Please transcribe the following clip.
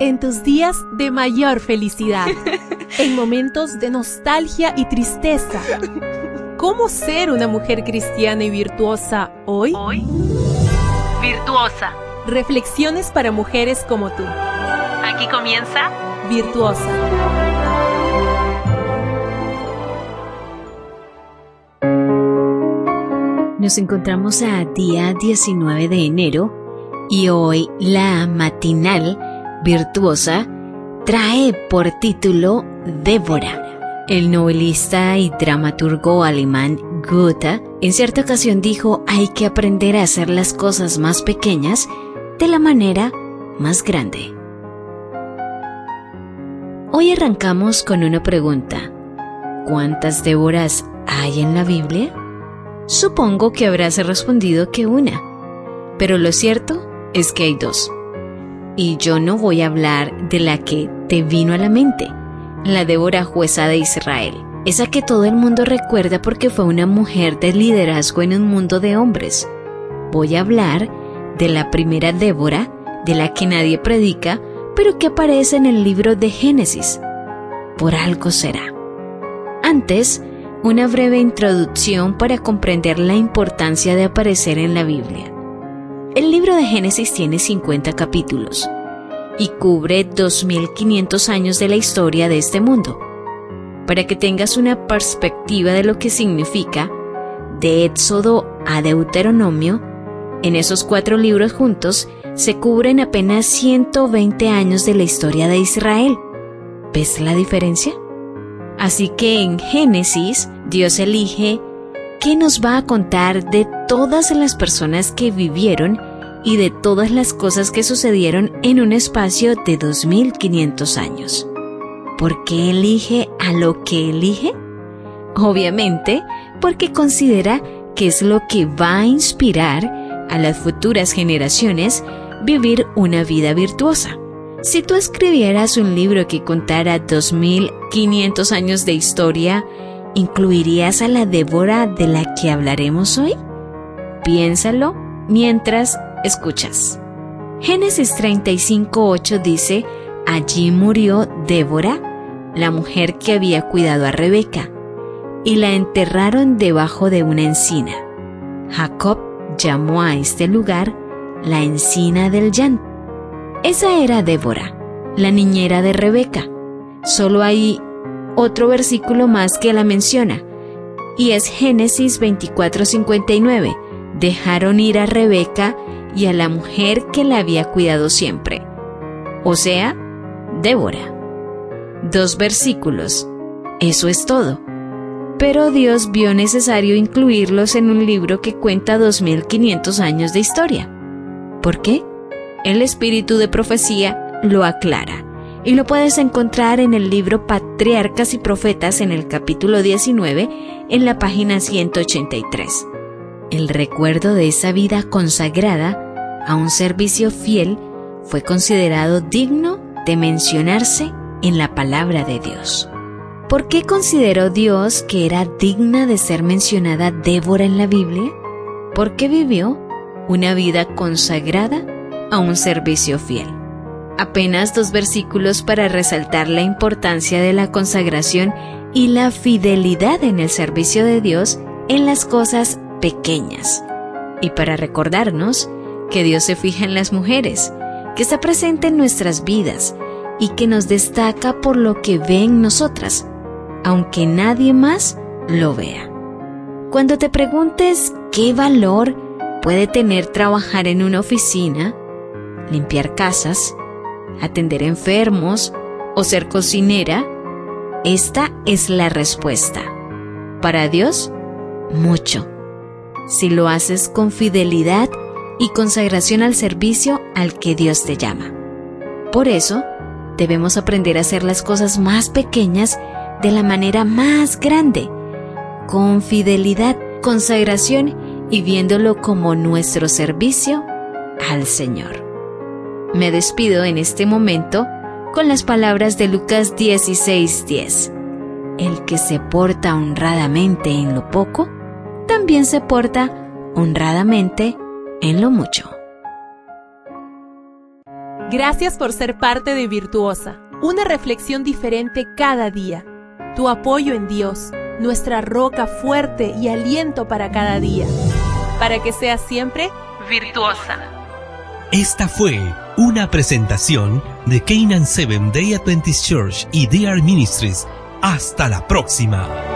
en tus días de mayor felicidad, en momentos de nostalgia y tristeza. ¿Cómo ser una mujer cristiana y virtuosa hoy? Hoy, virtuosa. Reflexiones para mujeres como tú. Aquí comienza Virtuosa. Nos encontramos a día 19 de enero y hoy la matinal virtuosa trae por título Débora. El novelista y dramaturgo alemán Goethe en cierta ocasión dijo hay que aprender a hacer las cosas más pequeñas de la manera más grande. Hoy arrancamos con una pregunta. ¿Cuántas Déboras hay en la Biblia? Supongo que habrás respondido que una, pero lo cierto es que hay dos. Y yo no voy a hablar de la que te vino a la mente, la Débora jueza de Israel, esa que todo el mundo recuerda porque fue una mujer de liderazgo en un mundo de hombres. Voy a hablar de la primera Débora, de la que nadie predica, pero que aparece en el libro de Génesis. Por algo será. Antes, una breve introducción para comprender la importancia de aparecer en la Biblia. El libro de Génesis tiene 50 capítulos y cubre 2500 años de la historia de este mundo. Para que tengas una perspectiva de lo que significa, de Éxodo a Deuteronomio, en esos cuatro libros juntos se cubren apenas 120 años de la historia de Israel. ¿Ves la diferencia? Así que en Génesis Dios elige qué nos va a contar de todas las personas que vivieron y de todas las cosas que sucedieron en un espacio de 2500 años. ¿Por qué elige a lo que elige? Obviamente porque considera que es lo que va a inspirar a las futuras generaciones vivir una vida virtuosa. Si tú escribieras un libro que contara 2500 años de historia, ¿incluirías a la Débora de la que hablaremos hoy? Piénsalo mientras escuchas. Génesis 35:8 dice, Allí murió Débora, la mujer que había cuidado a Rebeca, y la enterraron debajo de una encina. Jacob llamó a este lugar la encina del llanto. Esa era Débora, la niñera de Rebeca. Solo hay otro versículo más que la menciona, y es Génesis 24:59. Dejaron ir a Rebeca y a la mujer que la había cuidado siempre, o sea, Débora. Dos versículos. Eso es todo. Pero Dios vio necesario incluirlos en un libro que cuenta 2500 años de historia. ¿Por qué? El espíritu de profecía lo aclara y lo puedes encontrar en el libro Patriarcas y Profetas en el capítulo 19 en la página 183. El recuerdo de esa vida consagrada a un servicio fiel fue considerado digno de mencionarse en la palabra de Dios. ¿Por qué consideró Dios que era digna de ser mencionada Débora en la Biblia? Porque vivió una vida consagrada a un servicio fiel. Apenas dos versículos para resaltar la importancia de la consagración y la fidelidad en el servicio de Dios en las cosas pequeñas. Y para recordarnos que Dios se fija en las mujeres, que está presente en nuestras vidas y que nos destaca por lo que ve en nosotras, aunque nadie más lo vea. Cuando te preguntes qué valor puede tener trabajar en una oficina, limpiar casas, atender enfermos o ser cocinera? Esta es la respuesta. Para Dios, mucho. Si lo haces con fidelidad y consagración al servicio al que Dios te llama. Por eso, debemos aprender a hacer las cosas más pequeñas de la manera más grande, con fidelidad, consagración y viéndolo como nuestro servicio al Señor. Me despido en este momento con las palabras de Lucas 16:10. El que se porta honradamente en lo poco, también se porta honradamente en lo mucho. Gracias por ser parte de Virtuosa, una reflexión diferente cada día. Tu apoyo en Dios, nuestra roca fuerte y aliento para cada día. Para que seas siempre Virtuosa. Esta fue una presentación de Canaan Seven Day Adventist Church y DR Ministries. Hasta la próxima.